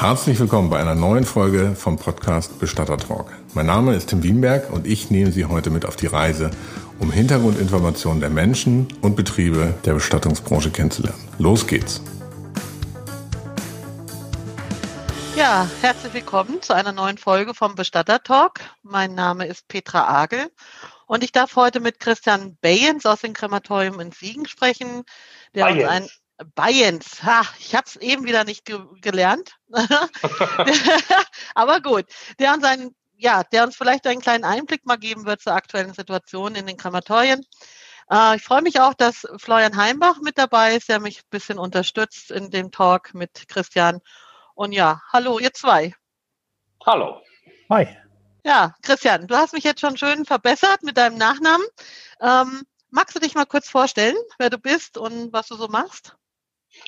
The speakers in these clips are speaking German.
Herzlich willkommen bei einer neuen Folge vom Podcast Bestatter Talk. Mein Name ist Tim Wienberg und ich nehme Sie heute mit auf die Reise, um Hintergrundinformationen der Menschen und Betriebe der Bestattungsbranche kennenzulernen. Los geht's! Ja, herzlich willkommen zu einer neuen Folge vom Bestatter Talk. Mein Name ist Petra Agel und ich darf heute mit Christian Bayens aus dem Krematorium in Siegen sprechen, der Bayens. uns ein Bayens, ha, ich habe es eben wieder nicht ge gelernt. Aber gut, der uns, einen, ja, der uns vielleicht einen kleinen Einblick mal geben wird zur aktuellen Situation in den Krematorien. Äh, ich freue mich auch, dass Florian Heimbach mit dabei ist, der mich ein bisschen unterstützt in dem Talk mit Christian. Und ja, hallo, ihr zwei. Hallo. Hi. Ja, Christian, du hast mich jetzt schon schön verbessert mit deinem Nachnamen. Ähm, magst du dich mal kurz vorstellen, wer du bist und was du so machst?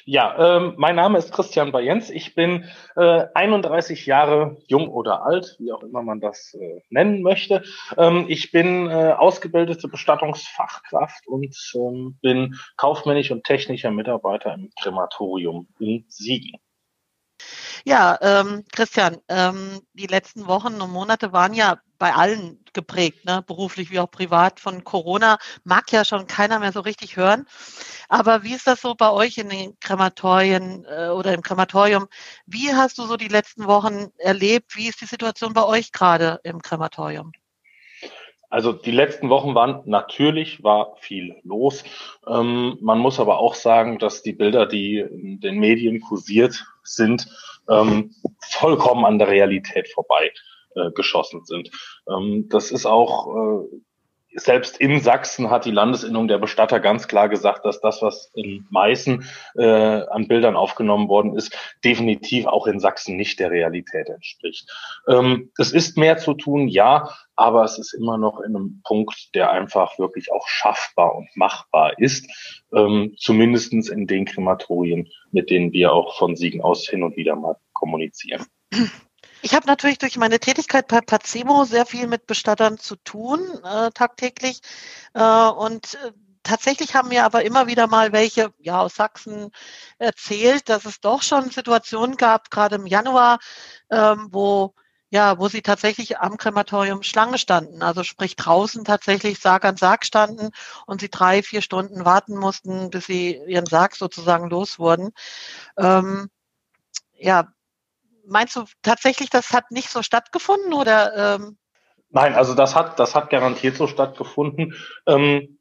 Ja, ähm, mein Name ist Christian Bayens. Ich bin äh, 31 Jahre jung oder alt, wie auch immer man das äh, nennen möchte. Ähm, ich bin äh, ausgebildete Bestattungsfachkraft und ähm, bin kaufmännisch und technischer Mitarbeiter im Krematorium in Siegen. Ja, ähm, Christian, ähm, die letzten Wochen und Monate waren ja bei allen geprägt, ne? beruflich wie auch privat von Corona. Mag ja schon keiner mehr so richtig hören. Aber wie ist das so bei euch in den Krematorien äh, oder im Krematorium? Wie hast du so die letzten Wochen erlebt? Wie ist die Situation bei euch gerade im Krematorium? Also die letzten Wochen waren natürlich war viel los. Ähm, man muss aber auch sagen, dass die Bilder, die in den Medien kursiert sind, ähm, vollkommen an der Realität vorbei äh, geschossen sind. Ähm, das ist auch äh, selbst in Sachsen hat die Landesinnung der Bestatter ganz klar gesagt, dass das, was in Meißen äh, an Bildern aufgenommen worden ist, definitiv auch in Sachsen nicht der Realität entspricht. Ähm, es ist mehr zu tun, ja, aber es ist immer noch in einem Punkt, der einfach wirklich auch schaffbar und machbar ist, ähm, zumindestens in den Krematorien, mit denen wir auch von Siegen aus hin und wieder mal kommunizieren. Ich habe natürlich durch meine Tätigkeit bei Pacemo sehr viel mit Bestattern zu tun, äh, tagtäglich. Äh, und äh, tatsächlich haben mir aber immer wieder mal welche ja, aus Sachsen erzählt, dass es doch schon Situationen gab, gerade im Januar, ähm, wo ja, wo sie tatsächlich am Krematorium Schlange standen, also sprich draußen tatsächlich Sarg an Sarg standen und sie drei, vier Stunden warten mussten, bis sie ihren Sarg sozusagen los wurden. Ähm, ja, meinst du tatsächlich, das hat nicht so stattgefunden oder? Ähm? Nein, also das hat, das hat garantiert so stattgefunden. Ähm,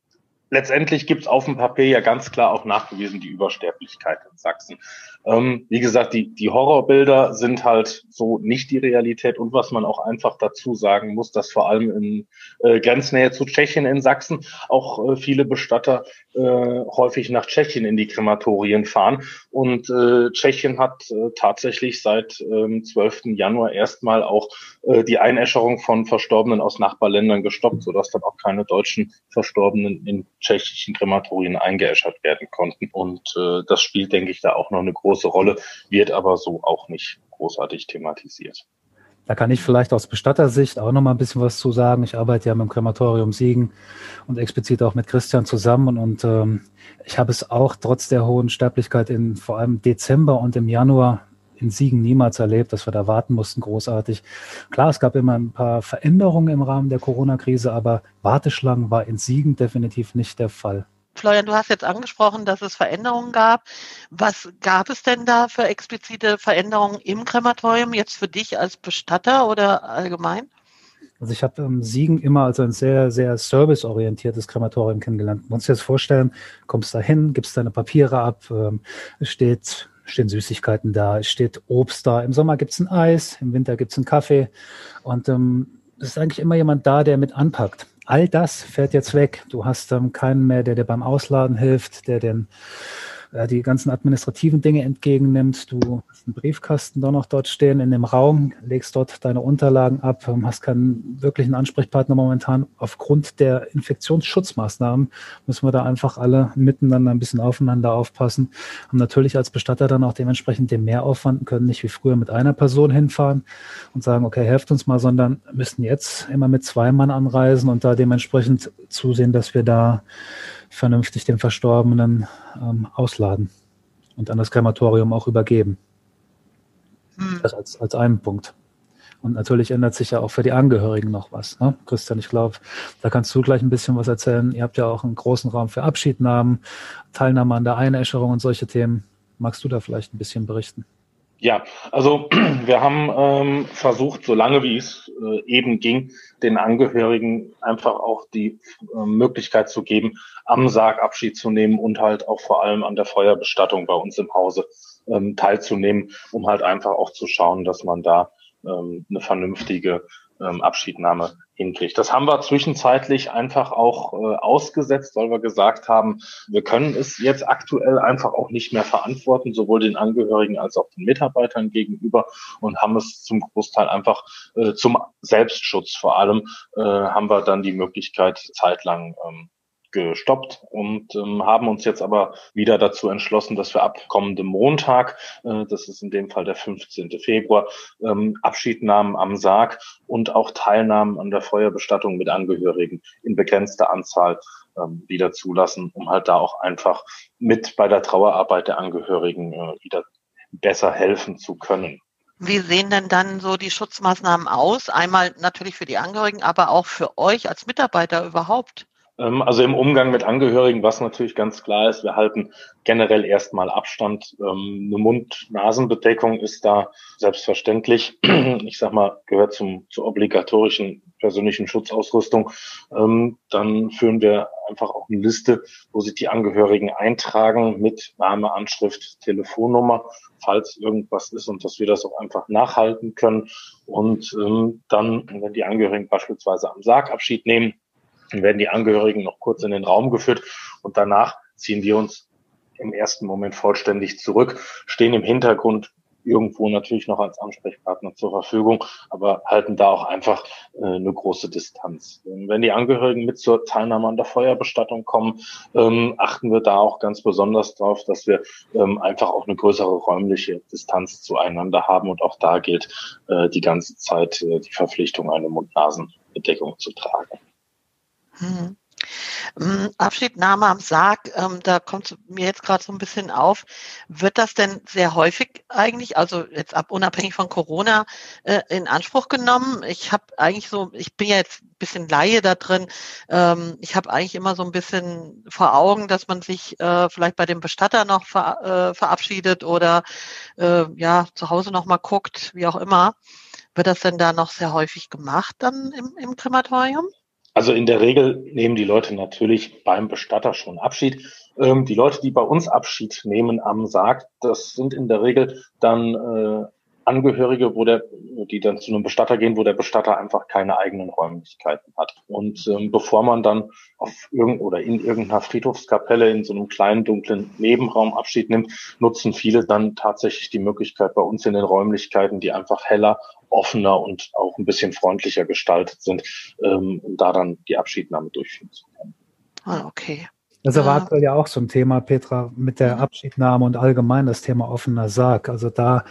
letztendlich gibt es auf dem Papier ja ganz klar auch nachgewiesen die Übersterblichkeit in Sachsen. Ähm, wie gesagt, die, die Horrorbilder sind halt so nicht die Realität und was man auch einfach dazu sagen muss, dass vor allem in äh, Grenznähe zu Tschechien in Sachsen auch äh, viele Bestatter äh, häufig nach Tschechien in die Krematorien fahren. Und äh, Tschechien hat äh, tatsächlich seit ähm, 12. Januar erstmal auch äh, die Einäscherung von Verstorbenen aus Nachbarländern gestoppt, sodass dann auch keine deutschen Verstorbenen in tschechischen Krematorien eingeäschert werden konnten. Und äh, das spielt, denke ich, da auch noch eine große große Rolle, wird aber so auch nicht großartig thematisiert. Da kann ich vielleicht aus Bestattersicht auch noch mal ein bisschen was zu sagen. Ich arbeite ja mit dem Krematorium Siegen und explizit auch mit Christian zusammen. Und ähm, ich habe es auch trotz der hohen Sterblichkeit in vor allem Dezember und im Januar in Siegen niemals erlebt, dass wir da warten mussten, großartig. Klar, es gab immer ein paar Veränderungen im Rahmen der Corona-Krise, aber Warteschlangen war in Siegen definitiv nicht der Fall. Florian, du hast jetzt angesprochen, dass es Veränderungen gab. Was gab es denn da für explizite Veränderungen im Krematorium jetzt für dich als Bestatter oder allgemein? Also ich habe ähm, Siegen immer als ein sehr, sehr serviceorientiertes Krematorium kennengelernt. Du musst dir das vorstellen, kommst da hin, gibst deine Papiere ab, ähm, steht, stehen Süßigkeiten da, es steht Obst da, im Sommer gibt es ein Eis, im Winter gibt es einen Kaffee und ähm, es ist eigentlich immer jemand da, der mit anpackt all das fährt jetzt weg. Du hast ähm, keinen mehr, der dir beim Ausladen hilft, der den äh, die ganzen administrativen Dinge entgegennimmt. Du hast einen Briefkasten da noch dort stehen in dem Raum, legst dort deine Unterlagen ab, ähm, hast keinen wirklichen Ansprechpartner momentan. Aufgrund der Infektionsschutzmaßnahmen müssen wir da einfach alle miteinander ein bisschen aufeinander aufpassen. Haben natürlich als Bestatter dann auch dementsprechend den Mehraufwand, können nicht wie früher mit einer Person hinfahren und sagen, okay, helft uns mal, sondern müssen jetzt immer mit zwei Mann anreisen und da dementsprechend zusehen, dass wir da vernünftig den Verstorbenen ähm, ausladen und an das Krematorium auch übergeben. Hm. Das als, als einen Punkt. Und natürlich ändert sich ja auch für die Angehörigen noch was. Ne? Christian, ich glaube, da kannst du gleich ein bisschen was erzählen. Ihr habt ja auch einen großen Raum für Abschiednahmen, Teilnahme an der Einäscherung und solche Themen. Magst du da vielleicht ein bisschen berichten? Ja, also wir haben ähm, versucht, so lange wie es äh, eben ging, den Angehörigen einfach auch die äh, Möglichkeit zu geben, am Sarg Abschied zu nehmen und halt auch vor allem an der Feuerbestattung bei uns im Hause ähm, teilzunehmen, um halt einfach auch zu schauen, dass man da ähm, eine vernünftige ähm, Abschiednahme hinkriegt. Das haben wir zwischenzeitlich einfach auch äh, ausgesetzt, weil wir gesagt haben, wir können es jetzt aktuell einfach auch nicht mehr verantworten, sowohl den Angehörigen als auch den Mitarbeitern gegenüber und haben es zum Großteil einfach äh, zum Selbstschutz vor allem äh, haben wir dann die Möglichkeit zeitlang ähm, gestoppt und ähm, haben uns jetzt aber wieder dazu entschlossen, dass wir ab kommendem Montag, äh, das ist in dem Fall der 15. Februar, ähm, Abschied nahmen am Sarg und auch Teilnahmen an der Feuerbestattung mit Angehörigen in begrenzter Anzahl ähm, wieder zulassen, um halt da auch einfach mit bei der Trauerarbeit der Angehörigen äh, wieder besser helfen zu können. Wie sehen denn dann so die Schutzmaßnahmen aus? Einmal natürlich für die Angehörigen, aber auch für euch als Mitarbeiter überhaupt? Ähm, also im Umgang mit Angehörigen, was natürlich ganz klar ist, wir halten generell erstmal Abstand. Ähm, eine Mund-Nasen-Bedeckung ist da selbstverständlich. Ich sag mal, gehört zum, zur obligatorischen persönlichen Schutzausrüstung. Ähm, dann führen wir einfach auch eine Liste, wo sich die Angehörigen eintragen mit Name, Anschrift, Telefonnummer, falls irgendwas ist und dass wir das auch einfach nachhalten können. Und dann, wenn die Angehörigen beispielsweise am Sargabschied nehmen, dann werden die Angehörigen noch kurz in den Raum geführt und danach ziehen wir uns im ersten Moment vollständig zurück, stehen im Hintergrund irgendwo natürlich noch als Ansprechpartner zur Verfügung, aber halten da auch einfach äh, eine große Distanz. Und wenn die Angehörigen mit zur Teilnahme an der Feuerbestattung kommen, ähm, achten wir da auch ganz besonders darauf, dass wir ähm, einfach auch eine größere räumliche Distanz zueinander haben und auch da gilt äh, die ganze Zeit äh, die Verpflichtung, eine Mund-Nasen-Bedeckung zu tragen. Mhm. Abschiednahme am Sarg, ähm, da kommt mir jetzt gerade so ein bisschen auf. Wird das denn sehr häufig eigentlich, also jetzt ab unabhängig von Corona, äh, in Anspruch genommen? Ich habe eigentlich so, ich bin ja jetzt ein bisschen Laie da drin. Ähm, ich habe eigentlich immer so ein bisschen vor Augen, dass man sich äh, vielleicht bei dem Bestatter noch ver, äh, verabschiedet oder äh, ja zu Hause noch mal guckt, wie auch immer. Wird das denn da noch sehr häufig gemacht dann im, im Krematorium? Also in der Regel nehmen die Leute natürlich beim Bestatter schon Abschied. Ähm, die Leute, die bei uns Abschied nehmen am Sarg, das sind in der Regel dann äh, Angehörige, wo der, die dann zu einem Bestatter gehen, wo der Bestatter einfach keine eigenen Räumlichkeiten hat. Und ähm, bevor man dann auf irgend oder in irgendeiner Friedhofskapelle in so einem kleinen dunklen Nebenraum Abschied nimmt, nutzen viele dann tatsächlich die Möglichkeit bei uns in den Räumlichkeiten, die einfach heller, offener und auch ein bisschen freundlicher gestaltet sind, ähm, um da dann die Abschiednahme durchführen zu können. Ah, okay. Das war aktuell ja auch so ein Thema, Petra, mit der mhm. Abschiednahme und allgemein das Thema offener Sarg. Also da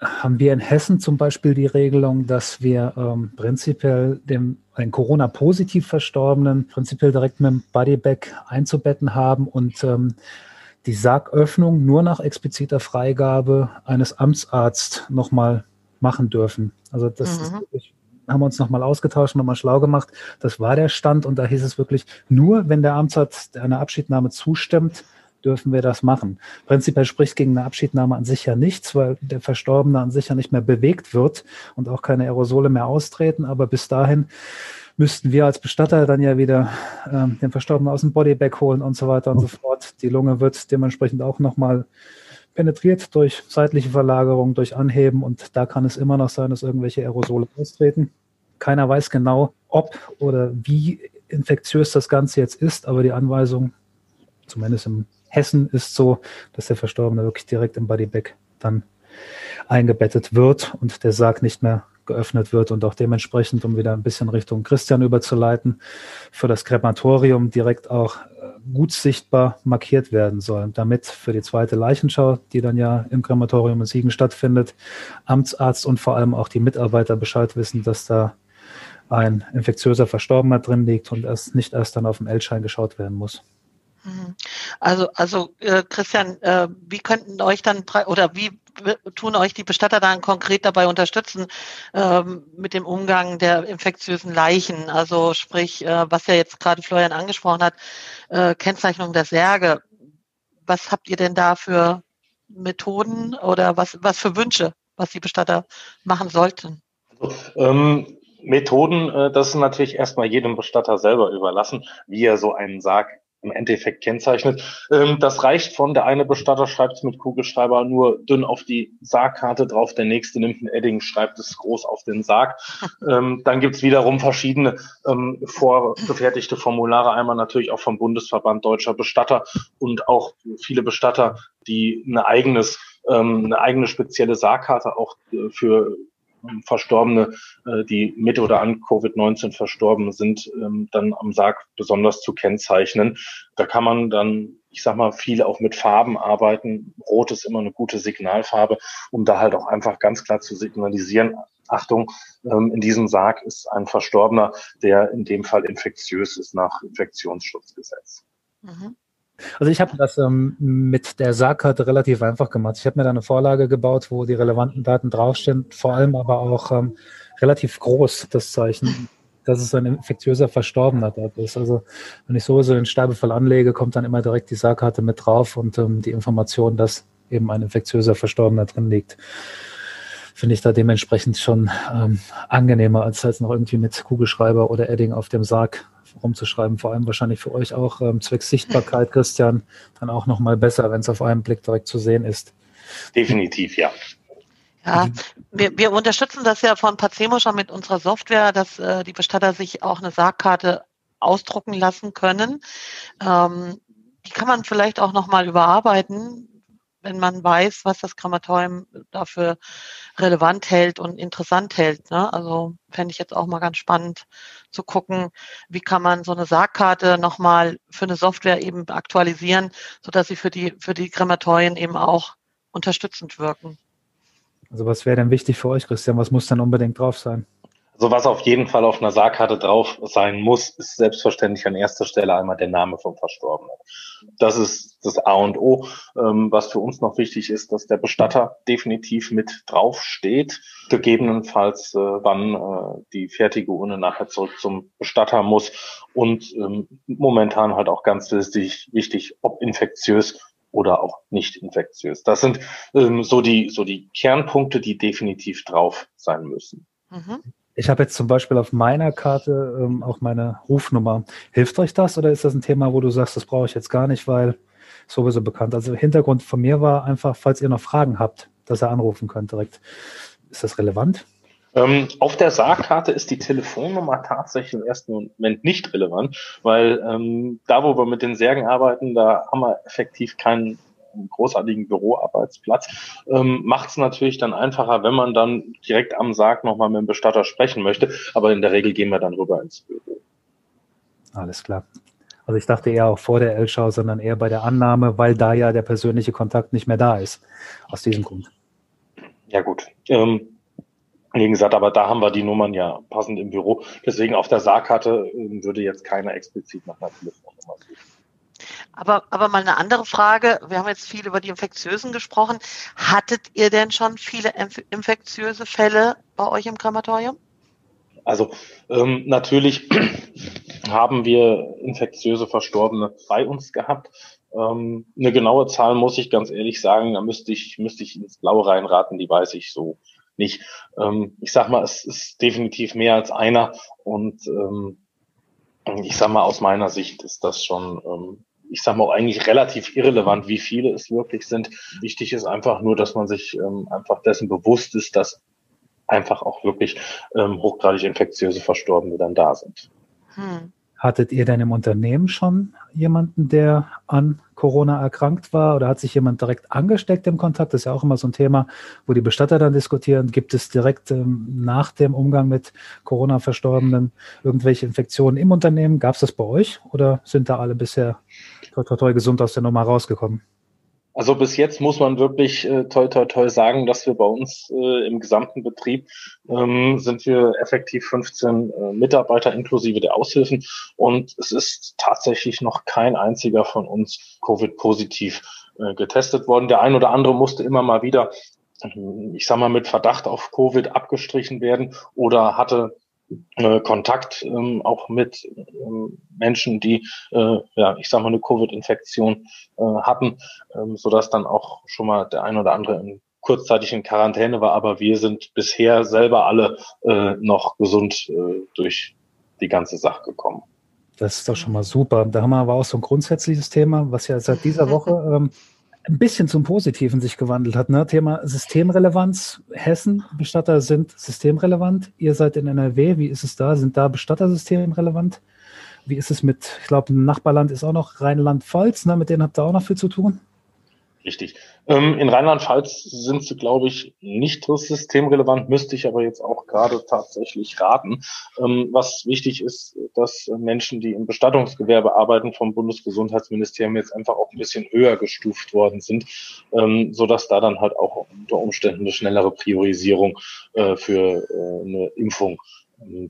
haben wir in Hessen zum Beispiel die Regelung, dass wir ähm, prinzipiell dem einen Corona-positiv Verstorbenen prinzipiell direkt mit dem Bodybag einzubetten haben und ähm, die Sargöffnung nur nach expliziter Freigabe eines Amtsarztes nochmal machen dürfen. Also das mhm. ist haben wir uns nochmal ausgetauscht, nochmal schlau gemacht. Das war der Stand und da hieß es wirklich, nur wenn der Amtsarzt einer Abschiednahme zustimmt, dürfen wir das machen. Prinzipiell spricht gegen eine Abschiednahme an sich ja nichts, weil der Verstorbene an sich ja nicht mehr bewegt wird und auch keine Aerosole mehr austreten. Aber bis dahin müssten wir als Bestatter dann ja wieder ähm, den Verstorbenen aus dem Bodybag holen und so weiter und so fort. Die Lunge wird dementsprechend auch nochmal penetriert durch seitliche Verlagerung, durch Anheben und da kann es immer noch sein, dass irgendwelche Aerosole austreten. Keiner weiß genau, ob oder wie infektiös das Ganze jetzt ist, aber die Anweisung, zumindest im Hessen ist so, dass der Verstorbene wirklich direkt im Bodybag dann eingebettet wird und der Sarg nicht mehr geöffnet wird und auch dementsprechend, um wieder ein bisschen Richtung Christian überzuleiten, für das Krematorium direkt auch äh, gut sichtbar markiert werden soll, damit für die zweite Leichenschau, die dann ja im Krematorium in Siegen stattfindet, Amtsarzt und vor allem auch die Mitarbeiter Bescheid wissen, dass da ein infektiöser Verstorbener drin liegt und erst nicht erst dann auf dem L-Schein geschaut werden muss. Mhm. Also, also äh, Christian, äh, wie könnten euch dann oder wie tun euch die Bestatter dann konkret dabei unterstützen ähm, mit dem Umgang der infektiösen Leichen? Also sprich, äh, was ja jetzt gerade Florian angesprochen hat, äh, Kennzeichnung der Särge. Was habt ihr denn da für Methoden oder was, was für Wünsche, was die Bestatter machen sollten? Also, ähm, Methoden, äh, das ist natürlich erstmal jedem Bestatter selber überlassen, wie er so einen Sarg im Endeffekt kennzeichnet. Ähm, das reicht von, der eine Bestatter schreibt es mit Kugelschreiber nur dünn auf die Sargkarte drauf, der nächste nimmt ein Edding, schreibt es groß auf den Sarg. Ähm, dann gibt's wiederum verschiedene ähm, vorgefertigte Formulare, einmal natürlich auch vom Bundesverband Deutscher Bestatter und auch viele Bestatter, die ein eigenes eine eigene spezielle Sargkarte auch äh, für Verstorbene, äh, die mit oder an Covid-19 verstorben sind, ähm, dann am Sarg besonders zu kennzeichnen. Da kann man dann, ich sag mal, viel auch mit Farben arbeiten. Rot ist immer eine gute Signalfarbe, um da halt auch einfach ganz klar zu signalisieren, Achtung, ähm, in diesem Sarg ist ein Verstorbener, der in dem Fall infektiös ist nach Infektionsschutzgesetz. Mhm. Also ich habe das ähm, mit der Sargkarte relativ einfach gemacht. Ich habe mir da eine Vorlage gebaut, wo die relevanten Daten draufstehen, vor allem aber auch ähm, relativ groß das Zeichen, dass es ein infektiöser Verstorbener dort ist. Also wenn ich sowieso den Sterbefall anlege, kommt dann immer direkt die Sargkarte mit drauf und ähm, die Information, dass eben ein infektiöser Verstorbener drin liegt. Finde ich da dementsprechend schon ähm, angenehmer, als jetzt noch irgendwie mit Kugelschreiber oder Edding auf dem Sarg rumzuschreiben. Vor allem wahrscheinlich für euch auch ähm, zwecks Sichtbarkeit, Christian, dann auch nochmal besser, wenn es auf einen Blick direkt zu sehen ist. Definitiv, ja. Ja, wir, wir unterstützen das ja von Pacemo schon mit unserer Software, dass äh, die Bestatter sich auch eine Sargkarte ausdrucken lassen können. Ähm, die kann man vielleicht auch nochmal überarbeiten, wenn man weiß, was das Grammatorium dafür relevant hält und interessant hält. Ne? Also fände ich jetzt auch mal ganz spannend zu gucken, wie kann man so eine Sargkarte nochmal für eine Software eben aktualisieren, sodass sie für die, für die Grammatorien eben auch unterstützend wirken. Also was wäre denn wichtig für euch, Christian? Was muss dann unbedingt drauf sein? Also was auf jeden Fall auf einer Sargkarte drauf sein muss, ist selbstverständlich an erster Stelle einmal der Name vom Verstorbenen. Das ist das A und O. Ähm, was für uns noch wichtig ist, dass der Bestatter definitiv mit drauf steht. Gegebenenfalls, äh, wann äh, die fertige Urne nachher zurück zum Bestatter muss. Und ähm, momentan halt auch ganz wichtig, wichtig, ob infektiös oder auch nicht infektiös. Das sind ähm, so die so die Kernpunkte, die definitiv drauf sein müssen. Mhm. Ich habe jetzt zum Beispiel auf meiner Karte ähm, auch meine Rufnummer. Hilft euch das oder ist das ein Thema, wo du sagst, das brauche ich jetzt gar nicht, weil sowieso bekannt? Also Hintergrund von mir war einfach, falls ihr noch Fragen habt, dass ihr anrufen könnt direkt. Ist das relevant? Ähm, auf der Sargkarte ist die Telefonnummer tatsächlich im ersten Moment nicht relevant, weil ähm, da, wo wir mit den Särgen arbeiten, da haben wir effektiv keinen einen großartigen Büroarbeitsplatz. Ähm, Macht es natürlich dann einfacher, wenn man dann direkt am Sarg nochmal mit dem Bestatter sprechen möchte. Aber in der Regel gehen wir dann rüber ins Büro. Alles klar. Also ich dachte eher auch vor der L-Schau, sondern eher bei der Annahme, weil da ja der persönliche Kontakt nicht mehr da ist. Aus diesem Grund. Ja gut. Ähm, wie gesagt, aber da haben wir die Nummern ja passend im Büro. Deswegen auf der Sargkarte äh, würde jetzt keiner explizit nach einer Telefonnummer suchen. Aber, aber mal eine andere Frage. Wir haben jetzt viel über die Infektiösen gesprochen. Hattet ihr denn schon viele infektiöse Fälle bei euch im Krematorium? Also ähm, natürlich haben wir infektiöse Verstorbene bei uns gehabt. Ähm, eine genaue Zahl muss ich ganz ehrlich sagen, da müsste ich, müsste ich ins Blaue reinraten, die weiß ich so nicht. Ähm, ich sag mal, es ist definitiv mehr als einer und ähm, ich sag mal, aus meiner Sicht ist das schon ähm, ich sage mal, eigentlich relativ irrelevant, wie viele es wirklich sind. Wichtig ist einfach nur, dass man sich ähm, einfach dessen bewusst ist, dass einfach auch wirklich ähm, hochgradig infektiöse Verstorbene dann da sind. Hm. Hattet ihr denn im Unternehmen schon jemanden, der an Corona erkrankt war oder hat sich jemand direkt angesteckt im Kontakt? Das ist ja auch immer so ein Thema, wo die Bestatter dann diskutieren. Gibt es direkt ähm, nach dem Umgang mit Corona-Verstorbenen irgendwelche Infektionen im Unternehmen? Gab es das bei euch oder sind da alle bisher toi, toi, toi, gesund aus der Nummer rausgekommen? Also bis jetzt muss man wirklich äh, toi toi toi sagen, dass wir bei uns äh, im gesamten Betrieb ähm, sind wir effektiv 15 äh, Mitarbeiter inklusive der Aushilfen und es ist tatsächlich noch kein einziger von uns Covid-positiv äh, getestet worden. Der ein oder andere musste immer mal wieder ich sag mal, mit Verdacht auf Covid abgestrichen werden oder hatte äh, Kontakt ähm, auch mit ähm, Menschen, die, äh, ja, ich sag mal, eine Covid-Infektion äh, hatten, ähm, sodass dann auch schon mal der ein oder andere in kurzzeitig in Quarantäne war, aber wir sind bisher selber alle äh, noch gesund äh, durch die ganze Sache gekommen. Das ist doch schon mal super. Da haben wir aber auch so ein grundsätzliches Thema, was ja seit dieser Woche ähm, ein bisschen zum Positiven sich gewandelt hat. Ne? Thema Systemrelevanz. Hessen, Bestatter sind systemrelevant. Ihr seid in NRW. Wie ist es da? Sind da Bestatter systemrelevant? Wie ist es mit, ich glaube, ein Nachbarland ist auch noch Rheinland-Pfalz. Ne? Mit denen habt ihr auch noch viel zu tun. Richtig. Ähm, in Rheinland-Pfalz sind sie, glaube ich, nicht systemrelevant, müsste ich aber jetzt auch gerade tatsächlich raten. Ähm, was wichtig ist, dass Menschen, die im Bestattungsgewerbe arbeiten, vom Bundesgesundheitsministerium jetzt einfach auch ein bisschen höher gestuft worden sind, ähm, so dass da dann halt auch unter Umständen eine schnellere Priorisierung äh, für äh, eine Impfung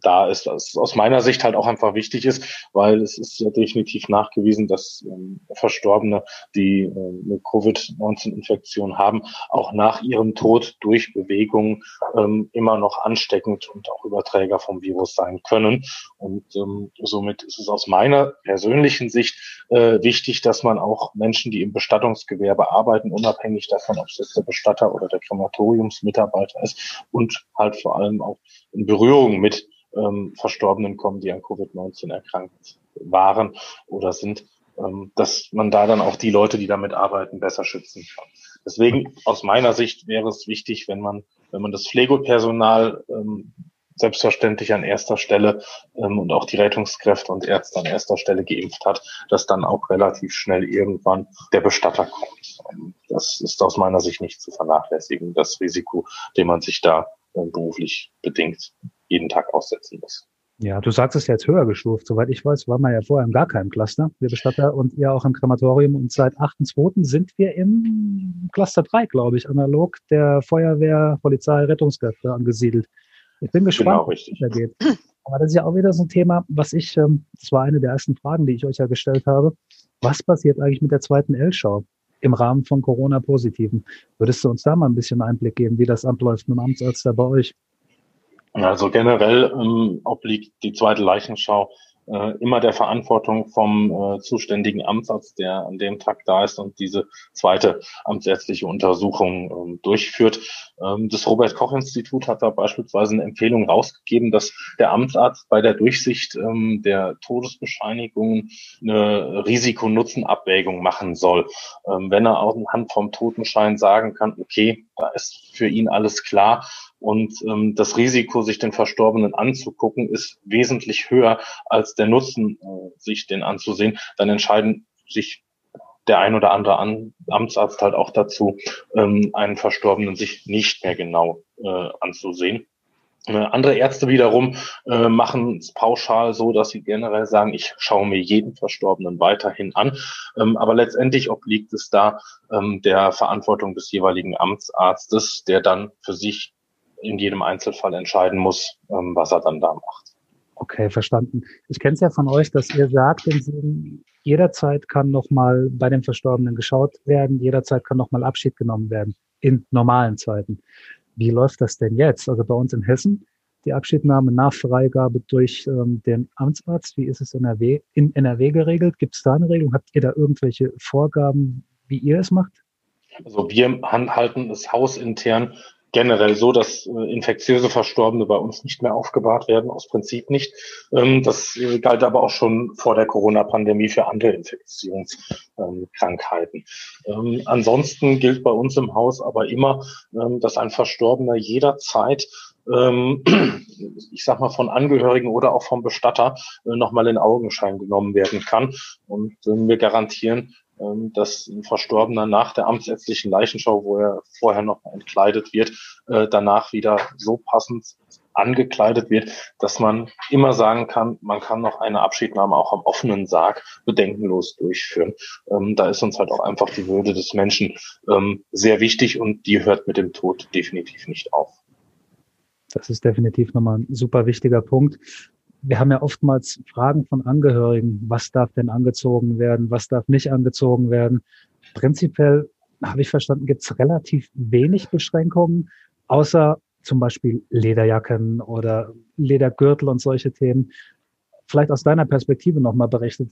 da ist, was aus meiner Sicht halt auch einfach wichtig ist, weil es ist ja definitiv nachgewiesen, dass ähm, Verstorbene, die äh, eine Covid-19-Infektion haben, auch nach ihrem Tod durch Bewegung ähm, immer noch ansteckend und auch Überträger vom Virus sein können. Und ähm, somit ist es aus meiner persönlichen Sicht äh, wichtig, dass man auch Menschen, die im Bestattungsgewerbe arbeiten, unabhängig davon, ob es jetzt der Bestatter oder der Krematoriumsmitarbeiter ist und halt vor allem auch in Berührung mit ähm, Verstorbenen kommen, die an Covid-19 erkrankt waren oder sind, ähm, dass man da dann auch die Leute, die damit arbeiten, besser schützen kann. Deswegen aus meiner Sicht wäre es wichtig, wenn man, wenn man das Pflegepersonal ähm, selbstverständlich an erster Stelle ähm, und auch die Rettungskräfte und Ärzte an erster Stelle geimpft hat, dass dann auch relativ schnell irgendwann der Bestatter kommt. Das ist aus meiner Sicht nicht zu vernachlässigen, das Risiko, dem man sich da beruflich bedingt jeden Tag aussetzen muss. Ja, du sagst es jetzt höher gestuft. Soweit ich weiß, waren wir ja vorher in gar keinem Cluster, wir Bestatter und ihr auch im Krematorium. Und seit 8.2. sind wir im Cluster 3, glaube ich, analog der Feuerwehr, Polizei, Rettungskräfte angesiedelt. Ich bin gespannt, genau, wie es da geht. Aber das ist ja auch wieder so ein Thema, was ich, ähm, das war eine der ersten Fragen, die ich euch ja gestellt habe. Was passiert eigentlich mit der zweiten L-Schau im Rahmen von Corona-Positiven? Würdest du uns da mal ein bisschen Einblick geben, wie das abläuft mit dem Amtsarzt da bei euch? Also generell ähm, obliegt die zweite Leichenschau äh, immer der Verantwortung vom äh, zuständigen Amtsarzt, der an dem Tag da ist und diese zweite amtsärztliche Untersuchung ähm, durchführt. Ähm, das Robert Koch Institut hat da beispielsweise eine Empfehlung rausgegeben, dass der Amtsarzt bei der Durchsicht ähm, der Todesbescheinigungen eine Risiko-Nutzen-Abwägung machen soll. Ähm, wenn er anhand vom Totenschein sagen kann, okay, da ist für ihn alles klar, und ähm, das Risiko, sich den Verstorbenen anzugucken, ist wesentlich höher als der Nutzen, äh, sich den anzusehen. Dann entscheiden sich der ein oder andere An Amtsarzt halt auch dazu, ähm, einen Verstorbenen sich nicht mehr genau äh, anzusehen. Äh, andere Ärzte wiederum äh, machen es pauschal so, dass sie generell sagen, ich schaue mir jeden Verstorbenen weiterhin an. Ähm, aber letztendlich obliegt es da ähm, der Verantwortung des jeweiligen Amtsarztes, der dann für sich in jedem Einzelfall entscheiden muss, ähm, was er dann da macht. Okay, verstanden. Ich kenne es ja von euch, dass ihr sagt, jederzeit kann nochmal bei den Verstorbenen geschaut werden, jederzeit kann nochmal Abschied genommen werden in normalen Zeiten. Wie läuft das denn jetzt? Also bei uns in Hessen, die Abschiednahme nach Freigabe durch ähm, den Amtsarzt, wie ist es in NRW, in NRW geregelt? Gibt es da eine Regelung? Habt ihr da irgendwelche Vorgaben, wie ihr es macht? Also wir halten es hausintern generell so, dass äh, infektiöse Verstorbene bei uns nicht mehr aufgebahrt werden, aus Prinzip nicht. Ähm, das äh, galt aber auch schon vor der Corona-Pandemie für andere Infektionskrankheiten. Ähm, ansonsten gilt bei uns im Haus aber immer, ähm, dass ein Verstorbener jederzeit ähm, ich sag mal, von Angehörigen oder auch vom Bestatter äh, nochmal in Augenschein genommen werden kann. Und äh, wir garantieren, dass ein Verstorbener nach der amtsärztlichen Leichenschau, wo er vorher noch entkleidet wird, äh, danach wieder so passend angekleidet wird, dass man immer sagen kann, man kann noch eine Abschiednahme auch am offenen Sarg bedenkenlos durchführen. Ähm, da ist uns halt auch einfach die Würde des Menschen ähm, sehr wichtig und die hört mit dem Tod definitiv nicht auf. Das ist definitiv nochmal ein super wichtiger Punkt wir haben ja oftmals Fragen von Angehörigen, was darf denn angezogen werden, was darf nicht angezogen werden. Prinzipiell habe ich verstanden, gibt es relativ wenig Beschränkungen, außer zum Beispiel Lederjacken oder Ledergürtel und solche Themen. Vielleicht aus deiner Perspektive nochmal berichtet,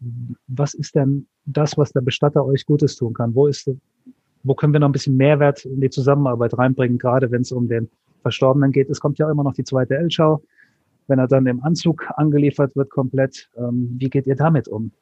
was ist denn das, was der Bestatter euch Gutes tun kann? Wo ist, wo können wir noch ein bisschen Mehrwert in die Zusammenarbeit reinbringen, gerade wenn es um den Verstorbenen geht? Es kommt ja immer noch die zweite L-Schau. Wenn er dann im Anzug angeliefert wird komplett, ähm, wie geht ihr damit um?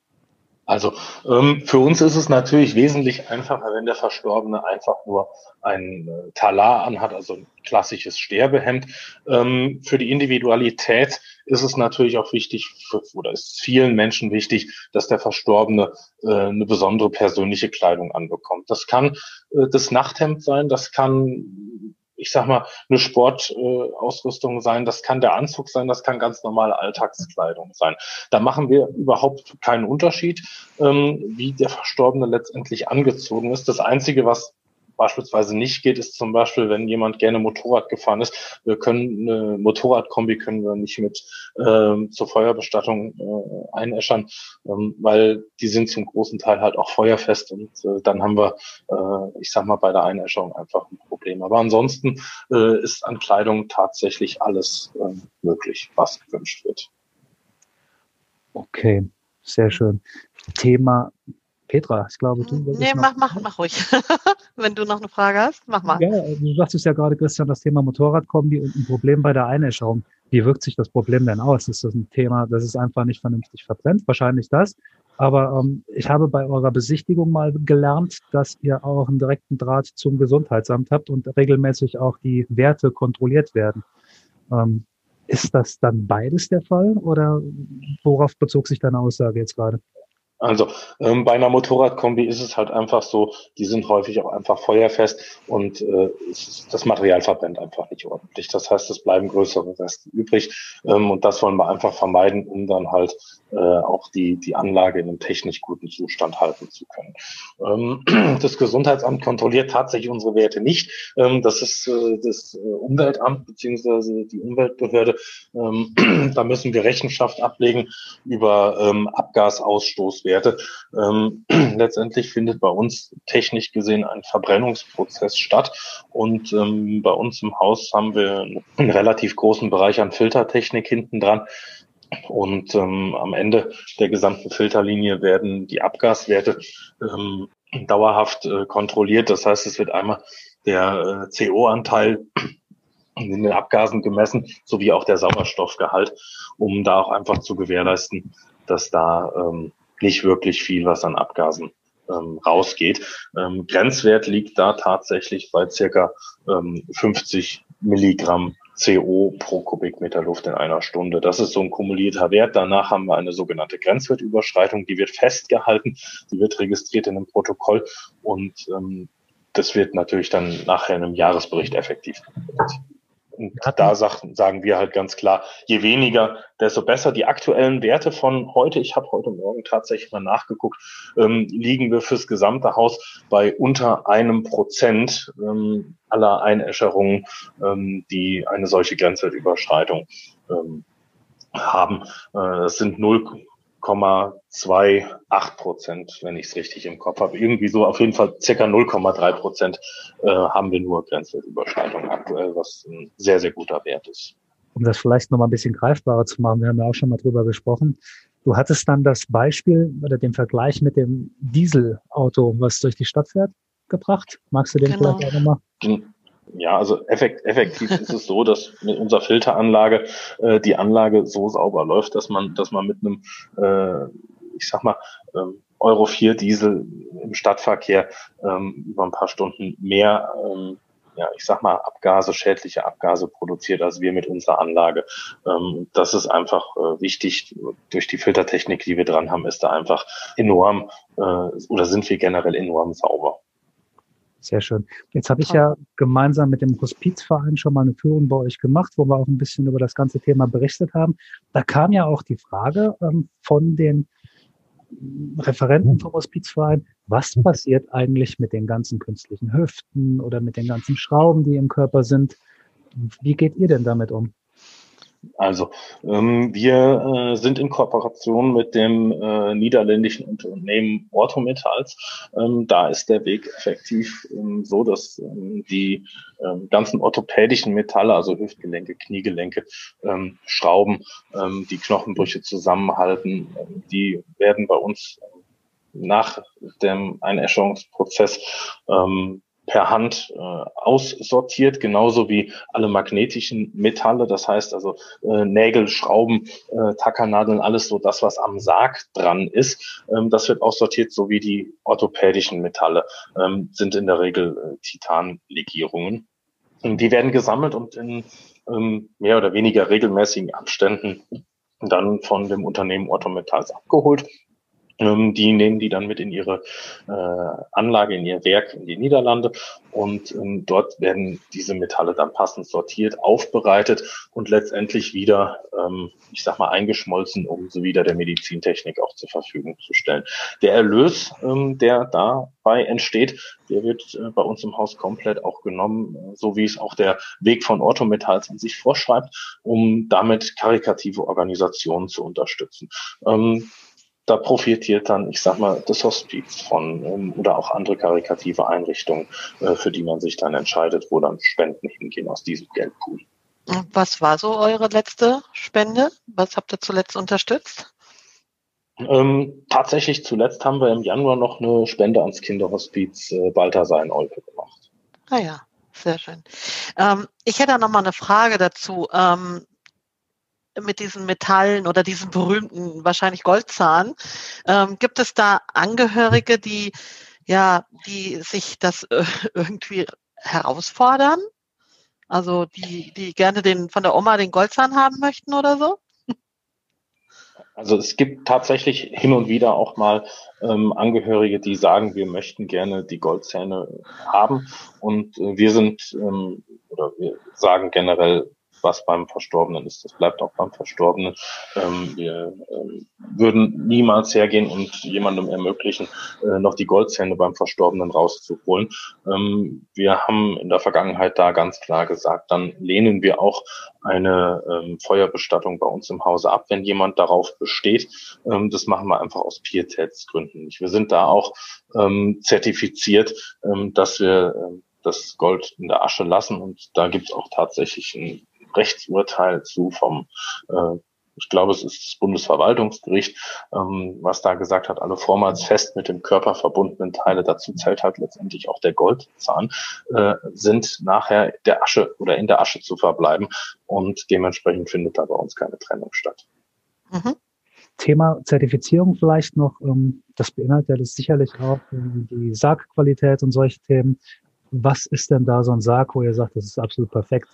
Also ähm, für uns ist es natürlich wesentlich einfacher, wenn der Verstorbene einfach nur ein äh, Talar anhat, also ein klassisches Sterbehemd. Ähm, für die Individualität ist es natürlich auch wichtig, für, oder ist vielen Menschen wichtig, dass der Verstorbene äh, eine besondere persönliche Kleidung anbekommt. Das kann äh, das Nachthemd sein, das kann ich sag mal, eine Sportausrüstung äh, sein, das kann der Anzug sein, das kann ganz normale Alltagskleidung sein. Da machen wir überhaupt keinen Unterschied, ähm, wie der Verstorbene letztendlich angezogen ist. Das Einzige, was beispielsweise nicht geht, ist zum Beispiel, wenn jemand gerne Motorrad gefahren ist, wir können eine Motorradkombi können wir nicht mit ähm, zur Feuerbestattung äh, einäschern, ähm, weil die sind zum großen Teil halt auch feuerfest und äh, dann haben wir, äh, ich sag mal, bei der Einäscherung einfach ein Problem. Aber ansonsten äh, ist an Kleidung tatsächlich alles äh, möglich, was gewünscht wird. Okay, sehr schön. Thema Petra, ich glaube, du. Nee, mach, mach, mach ruhig. Wenn du noch eine Frage hast, mach mal. Ja, du sagtest ja gerade, Christian, das Thema Motorradkombi und ein Problem bei der Einäscherung. Wie wirkt sich das Problem denn aus? Ist das ein Thema, das ist einfach nicht vernünftig verbrennt? Wahrscheinlich das. Aber ähm, ich habe bei eurer Besichtigung mal gelernt, dass ihr auch einen direkten Draht zum Gesundheitsamt habt und regelmäßig auch die Werte kontrolliert werden. Ähm, ist das dann beides der Fall oder worauf bezog sich deine Aussage jetzt gerade? Also ähm, bei einer Motorradkombi ist es halt einfach so, die sind häufig auch einfach feuerfest und äh, das Material verbrennt einfach nicht ordentlich. Das heißt, es bleiben größere Reste übrig ähm, und das wollen wir einfach vermeiden, um dann halt äh, auch die, die Anlage in einem technisch guten Zustand halten zu können. Ähm, das Gesundheitsamt kontrolliert tatsächlich unsere Werte nicht. Ähm, das ist äh, das äh, Umweltamt beziehungsweise die Umweltbehörde. Ähm, da müssen wir Rechenschaft ablegen über Abgasausstoßwerte Werte. Letztendlich findet bei uns technisch gesehen ein Verbrennungsprozess statt und bei uns im Haus haben wir einen relativ großen Bereich an Filtertechnik hinten dran. Und ähm, am Ende der gesamten Filterlinie werden die Abgaswerte ähm, dauerhaft äh, kontrolliert. Das heißt, es wird einmal der äh, CO-Anteil in den Abgasen gemessen, sowie auch der Sauerstoffgehalt, um da auch einfach zu gewährleisten, dass da ähm, nicht wirklich viel, was an Abgasen ähm, rausgeht. Ähm, Grenzwert liegt da tatsächlich bei circa ähm, 50 Milligramm CO pro Kubikmeter Luft in einer Stunde. Das ist so ein kumulierter Wert. Danach haben wir eine sogenannte Grenzwertüberschreitung, die wird festgehalten, die wird registriert in einem Protokoll und ähm, das wird natürlich dann nachher in einem Jahresbericht effektiv. Und da sagen wir halt ganz klar, je weniger, desto besser. Die aktuellen Werte von heute, ich habe heute Morgen tatsächlich mal nachgeguckt, ähm, liegen wir fürs gesamte Haus bei unter einem Prozent ähm, aller Einäscherungen, ähm, die eine solche Grenzwertüberschreitung ähm, haben. Äh, das sind 0, 0,28 Prozent, wenn ich es richtig im Kopf habe. Irgendwie so auf jeden Fall circa 0,3 Prozent äh, haben wir nur Grenzwertüberschreitung aktuell, was ein sehr, sehr guter Wert ist. Um das vielleicht noch mal ein bisschen greifbarer zu machen, wir haben ja auch schon mal drüber gesprochen. Du hattest dann das Beispiel oder den Vergleich mit dem Dieselauto, was durch die Stadt fährt, gebracht. Magst du den genau. vielleicht auch nochmal? Ja, also effekt, effektiv ist es so, dass mit unserer Filteranlage äh, die Anlage so sauber läuft, dass man, dass man mit einem, äh, ich sag mal, ähm, Euro 4 Diesel im Stadtverkehr ähm, über ein paar Stunden mehr, ähm, ja, ich sag mal, Abgase, schädliche Abgase produziert als wir mit unserer Anlage. Ähm, das ist einfach äh, wichtig. Durch die Filtertechnik, die wir dran haben, ist da einfach enorm äh, oder sind wir generell enorm sauber. Sehr schön. Jetzt habe ich ja gemeinsam mit dem Hospizverein schon mal eine Führung bei euch gemacht, wo wir auch ein bisschen über das ganze Thema berichtet haben. Da kam ja auch die Frage ähm, von den Referenten vom Hospizverein, was passiert eigentlich mit den ganzen künstlichen Hüften oder mit den ganzen Schrauben, die im Körper sind? Wie geht ihr denn damit um? Also, ähm, wir äh, sind in Kooperation mit dem äh, niederländischen Unternehmen Orthometalls. Ähm, da ist der Weg effektiv ähm, so, dass ähm, die ähm, ganzen orthopädischen Metalle, also Hüftgelenke, Kniegelenke, ähm, Schrauben, die Knochenbrüche zusammenhalten, die werden bei uns nach dem Einäscherungsprozess ähm, per Hand äh, aussortiert, genauso wie alle magnetischen Metalle, das heißt also äh, Nägel, Schrauben, äh, Tackernadeln, alles so das, was am Sarg dran ist, ähm, das wird aussortiert, so wie die orthopädischen Metalle ähm, sind in der Regel äh, Titanlegierungen. Die werden gesammelt und in ähm, mehr oder weniger regelmäßigen Abständen dann von dem Unternehmen Orthometalls abgeholt die nehmen die dann mit in ihre äh, Anlage, in ihr Werk in die Niederlande und ähm, dort werden diese Metalle dann passend sortiert, aufbereitet und letztendlich wieder, ähm, ich sag mal, eingeschmolzen, um sie wieder der Medizintechnik auch zur Verfügung zu stellen. Der Erlös, ähm, der dabei entsteht, der wird äh, bei uns im Haus komplett auch genommen, äh, so wie es auch der Weg von Orthometalls an sich vorschreibt, um damit karikative Organisationen zu unterstützen. Ähm, da profitiert dann, ich sag mal, das Hospiz von ähm, oder auch andere karikative Einrichtungen, äh, für die man sich dann entscheidet, wo dann Spenden hingehen aus diesem Geldpool. Was war so eure letzte Spende? Was habt ihr zuletzt unterstützt? Ähm, tatsächlich zuletzt haben wir im Januar noch eine Spende ans Kinderhospiz äh, Balthasar in Olpe gemacht. Ah ja, sehr schön. Ähm, ich hätte noch mal eine Frage dazu. Ähm, mit diesen Metallen oder diesen berühmten wahrscheinlich Goldzahn. Ähm, gibt es da Angehörige, die ja, die sich das äh, irgendwie herausfordern? Also die, die gerne den von der Oma den Goldzahn haben möchten oder so? Also es gibt tatsächlich hin und wieder auch mal ähm, Angehörige, die sagen, wir möchten gerne die Goldzähne haben. Und äh, wir sind ähm, oder wir sagen generell, was beim Verstorbenen ist. Das bleibt auch beim Verstorbenen. Ähm, wir ähm, würden niemals hergehen und jemandem ermöglichen, äh, noch die Goldzähne beim Verstorbenen rauszuholen. Ähm, wir haben in der Vergangenheit da ganz klar gesagt, dann lehnen wir auch eine ähm, Feuerbestattung bei uns im Hause ab, wenn jemand darauf besteht. Ähm, das machen wir einfach aus Pietätsgründen nicht. Wir sind da auch ähm, zertifiziert, dass wir das Gold in der Asche lassen und da gibt es auch tatsächlich ein Rechtsurteil zu vom, äh, ich glaube, es ist das Bundesverwaltungsgericht, ähm, was da gesagt hat, alle vormals fest mit dem Körper verbundenen Teile, dazu zählt halt letztendlich auch der Goldzahn, äh, sind nachher der Asche oder in der Asche zu verbleiben und dementsprechend findet da bei uns keine Trennung statt. Mhm. Thema Zertifizierung vielleicht noch, ähm, das beinhaltet ja sicherlich auch ähm, die Sargqualität und solche Themen. Was ist denn da so ein Sarg, wo ihr sagt, das ist absolut perfekt?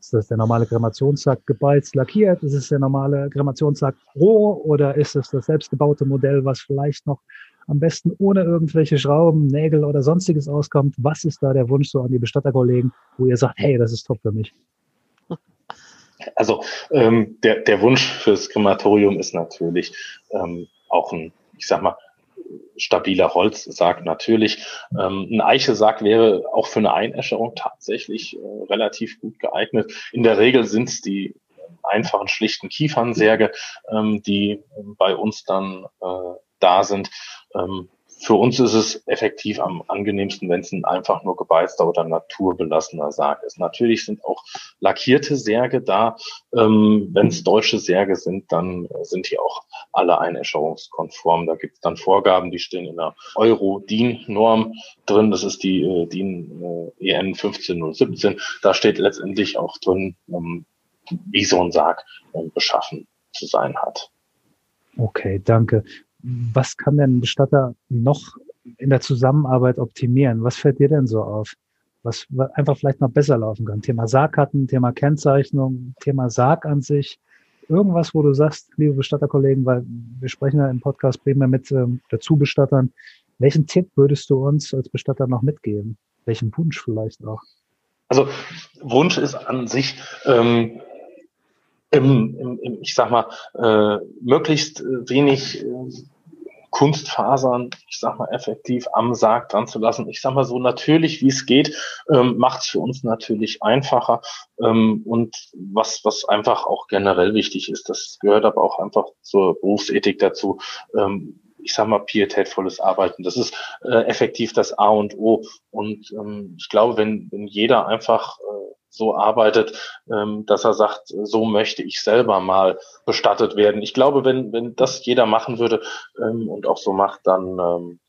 Ist das der normale Kremationssack gebalzt, lackiert? Ist es der normale Kremationssack roh oder ist es das selbstgebaute Modell, was vielleicht noch am besten ohne irgendwelche Schrauben, Nägel oder sonstiges auskommt? Was ist da der Wunsch so an die Bestatterkollegen, wo ihr sagt, hey, das ist top für mich? Also ähm, der, der Wunsch fürs Krematorium ist natürlich ähm, auch ein, ich sag mal, stabiler Holzsarg natürlich. Ähm, ein Eichesarg wäre auch für eine Einäscherung tatsächlich äh, relativ gut geeignet. In der Regel sind es die einfachen, schlichten Kiefernsärge, ähm, die bei uns dann äh, da sind. Ähm, für uns ist es effektiv am angenehmsten, wenn es ein einfach nur gebeizter oder naturbelassener Sarg ist. Natürlich sind auch lackierte Särge da. Ähm, wenn es deutsche Särge sind, dann sind die auch alle einäscherungskonform. Da gibt es dann Vorgaben, die stehen in der Euro-DIN-Norm drin. Das ist die äh, DIN äh, EN 15017. Da steht letztendlich auch drin, ähm, wie so ein Sarg äh, beschaffen zu sein hat. Okay, danke was kann denn ein Bestatter noch in der Zusammenarbeit optimieren? Was fällt dir denn so auf? Was einfach vielleicht noch besser laufen kann? Thema Sargkarten, Thema Kennzeichnung, Thema Sarg an sich. Irgendwas, wo du sagst, liebe Bestatterkollegen, weil wir sprechen ja im Podcast primär mit ähm, Dazubestattern. Welchen Tipp würdest du uns als Bestatter noch mitgeben? Welchen Wunsch vielleicht auch? Also Wunsch ist an sich ähm, im, im, ich sag mal, äh, möglichst wenig äh, Kunstfasern, ich sag mal, effektiv am Sarg dran zu lassen. Ich sag mal so natürlich, wie es geht, ähm, macht es für uns natürlich einfacher. Ähm, und was, was einfach auch generell wichtig ist, das gehört aber auch einfach zur Berufsethik dazu. Ähm, ich sag mal, pietätvolles Arbeiten. Das ist äh, effektiv das A und O. Und ähm, ich glaube, wenn, wenn jeder einfach äh, so arbeitet, ähm, dass er sagt, so möchte ich selber mal bestattet werden. Ich glaube, wenn, wenn das jeder machen würde ähm, und auch so macht, dann ähm,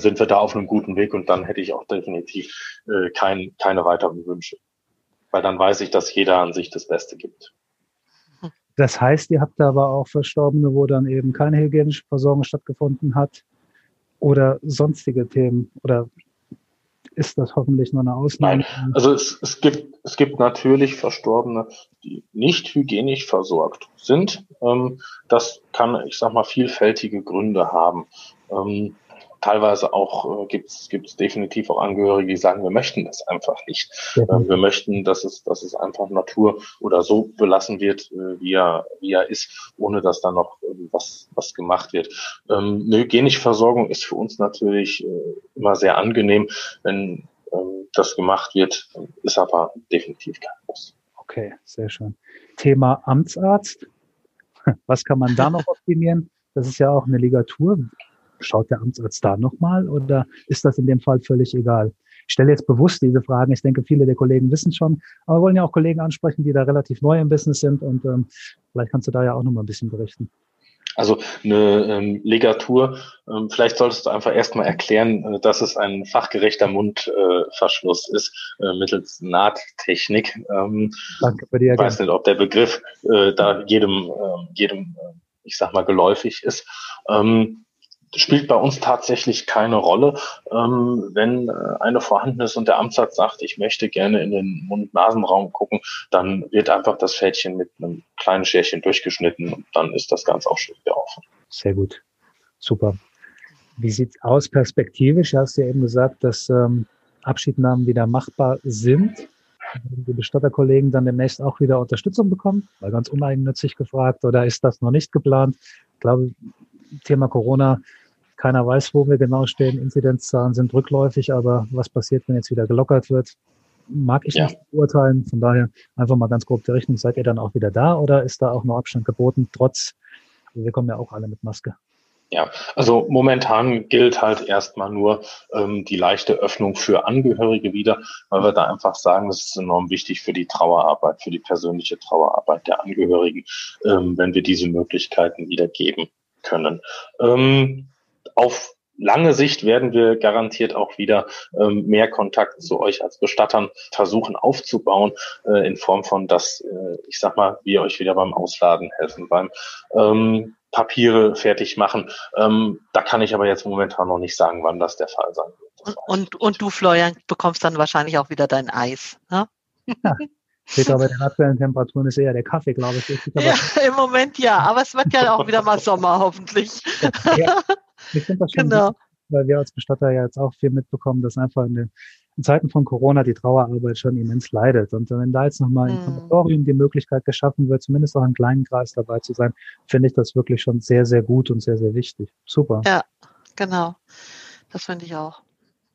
sind wir da auf einem guten Weg und dann hätte ich auch definitiv äh, kein, keine weiteren Wünsche. Weil dann weiß ich, dass jeder an sich das Beste gibt. Das heißt, ihr habt da aber auch Verstorbene, wo dann eben keine hygienische Versorgung stattgefunden hat oder sonstige Themen oder ist das hoffentlich nur eine Ausnahme? Nein, also es, es, gibt, es gibt natürlich Verstorbene, die nicht hygienisch versorgt sind. Ähm, das kann, ich sag mal, vielfältige Gründe haben. Teilweise auch äh, gibt es definitiv auch Angehörige, die sagen, wir möchten das einfach nicht. Mhm. wir möchten, dass es, dass es einfach Natur oder so belassen wird, äh, wie, er, wie er ist, ohne dass da noch was, was gemacht wird. Ähm, eine hygienische Versorgung ist für uns natürlich äh, immer sehr angenehm, wenn ähm, das gemacht wird, ist aber definitiv kein Muss. Okay, sehr schön. Thema Amtsarzt. Was kann man da noch optimieren? Das ist ja auch eine Ligatur schaut der Amtsarzt da nochmal oder ist das in dem Fall völlig egal? Ich stelle jetzt bewusst diese Fragen. Ich denke, viele der Kollegen wissen schon, aber wir wollen ja auch Kollegen ansprechen, die da relativ neu im Business sind und ähm, vielleicht kannst du da ja auch nochmal ein bisschen berichten. Also eine ähm, Legatur, ähm, vielleicht solltest du einfach erstmal erklären, äh, dass es ein fachgerechter Mundverschluss äh, ist äh, mittels Nahttechnik. Ähm, Danke für die Erklärung. Ich weiß nicht, ob der Begriff äh, da jedem, äh, jedem, ich sag mal, geläufig ist. Ähm, spielt bei uns tatsächlich keine Rolle. Ähm, wenn äh, eine vorhanden ist und der Amtsarzt sagt, ich möchte gerne in den Mund-Nasen-Raum gucken, dann wird einfach das Fädchen mit einem kleinen Scherchen durchgeschnitten und dann ist das Ganze auch schon wieder offen. Sehr gut. Super. Wie sieht's aus perspektivisch? Du hast ja eben gesagt, dass ähm, Abschiednahmen wieder machbar sind. Die Bestatterkollegen dann demnächst auch wieder Unterstützung bekommen? Weil ganz uneigennützig gefragt, oder ist das noch nicht geplant? Ich glaube, Thema Corona keiner weiß, wo wir genau stehen. Inzidenzzahlen sind rückläufig, aber was passiert, wenn jetzt wieder gelockert wird, mag ich ja. nicht beurteilen. Von daher einfach mal ganz grob die Rechnung. Seid ihr dann auch wieder da oder ist da auch noch Abstand geboten, trotz, wir kommen ja auch alle mit Maske? Ja, also momentan gilt halt erstmal nur ähm, die leichte Öffnung für Angehörige wieder, weil wir da einfach sagen, das ist enorm wichtig für die Trauerarbeit, für die persönliche Trauerarbeit der Angehörigen, ähm, wenn wir diese Möglichkeiten wieder geben können. Ähm, auf lange Sicht werden wir garantiert auch wieder ähm, mehr Kontakt zu euch als Bestattern versuchen aufzubauen, äh, in Form von, dass, äh, ich sag mal, wir euch wieder beim Ausladen helfen, beim ähm, Papiere fertig machen. Ähm, da kann ich aber jetzt momentan noch nicht sagen, wann das der Fall sein wird. Und, und du, Florian, bekommst dann wahrscheinlich auch wieder dein Eis. Ne? Ja. Später bei den aktuellen Temperaturen ist eher der Kaffee, glaube ich. Ja, Im Moment ja, aber es wird ja auch wieder mal Sommer, hoffentlich. Ja, ich finde das schon genau. Gut, weil wir als Bestatter ja jetzt auch viel mitbekommen, dass einfach in, den, in Zeiten von Corona die Trauerarbeit schon immens leidet. Und wenn da jetzt nochmal im Krematorium mhm. die Möglichkeit geschaffen wird, zumindest auch im kleinen Kreis dabei zu sein, finde ich das wirklich schon sehr, sehr gut und sehr, sehr wichtig. Super. Ja, genau. Das finde ich auch.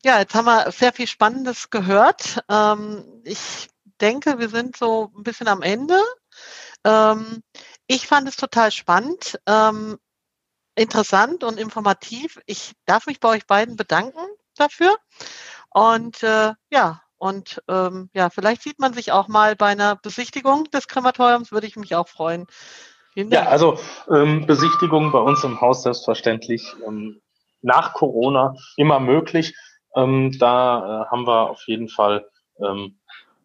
Ja, jetzt haben wir sehr viel Spannendes gehört. Ähm, ich denke, wir sind so ein bisschen am Ende. Ähm, ich fand es total spannend. Interessant und informativ. Ich darf mich bei euch beiden bedanken dafür. Und äh, ja, und ähm, ja, vielleicht sieht man sich auch mal bei einer Besichtigung des Krematoriums, würde ich mich auch freuen. Ja, also ähm, Besichtigung bei uns im Haus selbstverständlich ähm, nach Corona immer möglich. Ähm, da äh, haben wir auf jeden Fall ähm,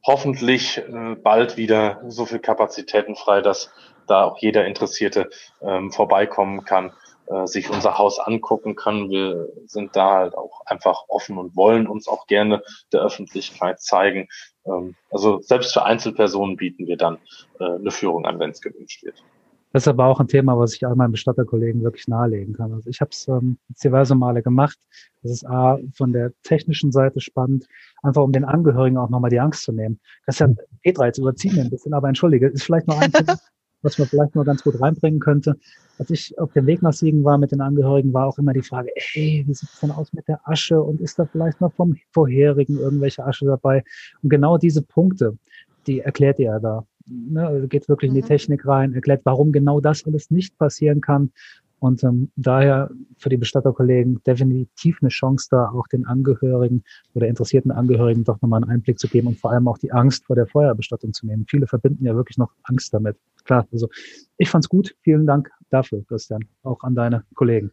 hoffentlich äh, bald wieder so viel Kapazitäten frei, dass da auch jeder Interessierte ähm, vorbeikommen kann äh, sich unser Haus angucken kann. Wir sind da halt auch einfach offen und wollen uns auch gerne der Öffentlichkeit zeigen. Ähm, also selbst für Einzelpersonen bieten wir dann äh, eine Führung an, wenn es gewünscht wird. Das ist aber auch ein Thema, was ich all meinen Bestatterkollegen wirklich nahelegen kann. Also ich habe es ähm, diverse Male gemacht. Das ist A, von der technischen Seite spannend, einfach um den Angehörigen auch nochmal die Angst zu nehmen. Das ist ja, Petra, jetzt überziehen wir ein bisschen, aber entschuldige, ist vielleicht noch ein was man vielleicht mal ganz gut reinbringen könnte. Als ich auf dem Weg nach Siegen war mit den Angehörigen, war auch immer die Frage, hey, wie sieht es denn aus mit der Asche und ist da vielleicht noch vom vorherigen irgendwelche Asche dabei? Und genau diese Punkte, die erklärt ihr ja da. Ne, also geht wirklich in die mhm. Technik rein, erklärt, warum genau das alles nicht passieren kann und ähm, daher für die Bestatterkollegen definitiv eine Chance da, auch den Angehörigen oder interessierten Angehörigen doch nochmal einen Einblick zu geben und vor allem auch die Angst vor der Feuerbestattung zu nehmen. Viele verbinden ja wirklich noch Angst damit. Klar, also ich fand's gut. Vielen Dank dafür, Christian, auch an deine Kollegen.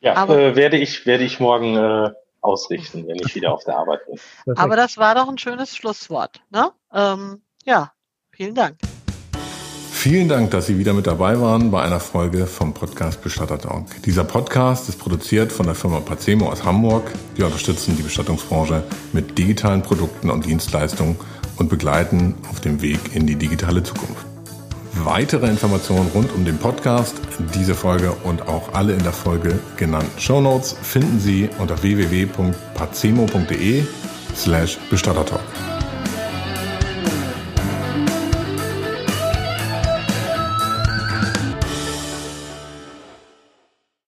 Ja, äh, werde ich werde ich morgen äh, ausrichten, wenn ich wieder auf der Arbeit bin. Perfekt. Aber das war doch ein schönes Schlusswort. Ne? Ähm, ja, vielen Dank. Vielen Dank, dass Sie wieder mit dabei waren bei einer Folge vom Podcast Bestattertalk. Dieser Podcast ist produziert von der Firma Pacemo aus Hamburg. Wir unterstützen die Bestattungsbranche mit digitalen Produkten und Dienstleistungen und begleiten auf dem Weg in die digitale Zukunft. Weitere Informationen rund um den Podcast, diese Folge und auch alle in der Folge genannten Shownotes finden Sie unter www.pacemo.de slash Bestattertalk.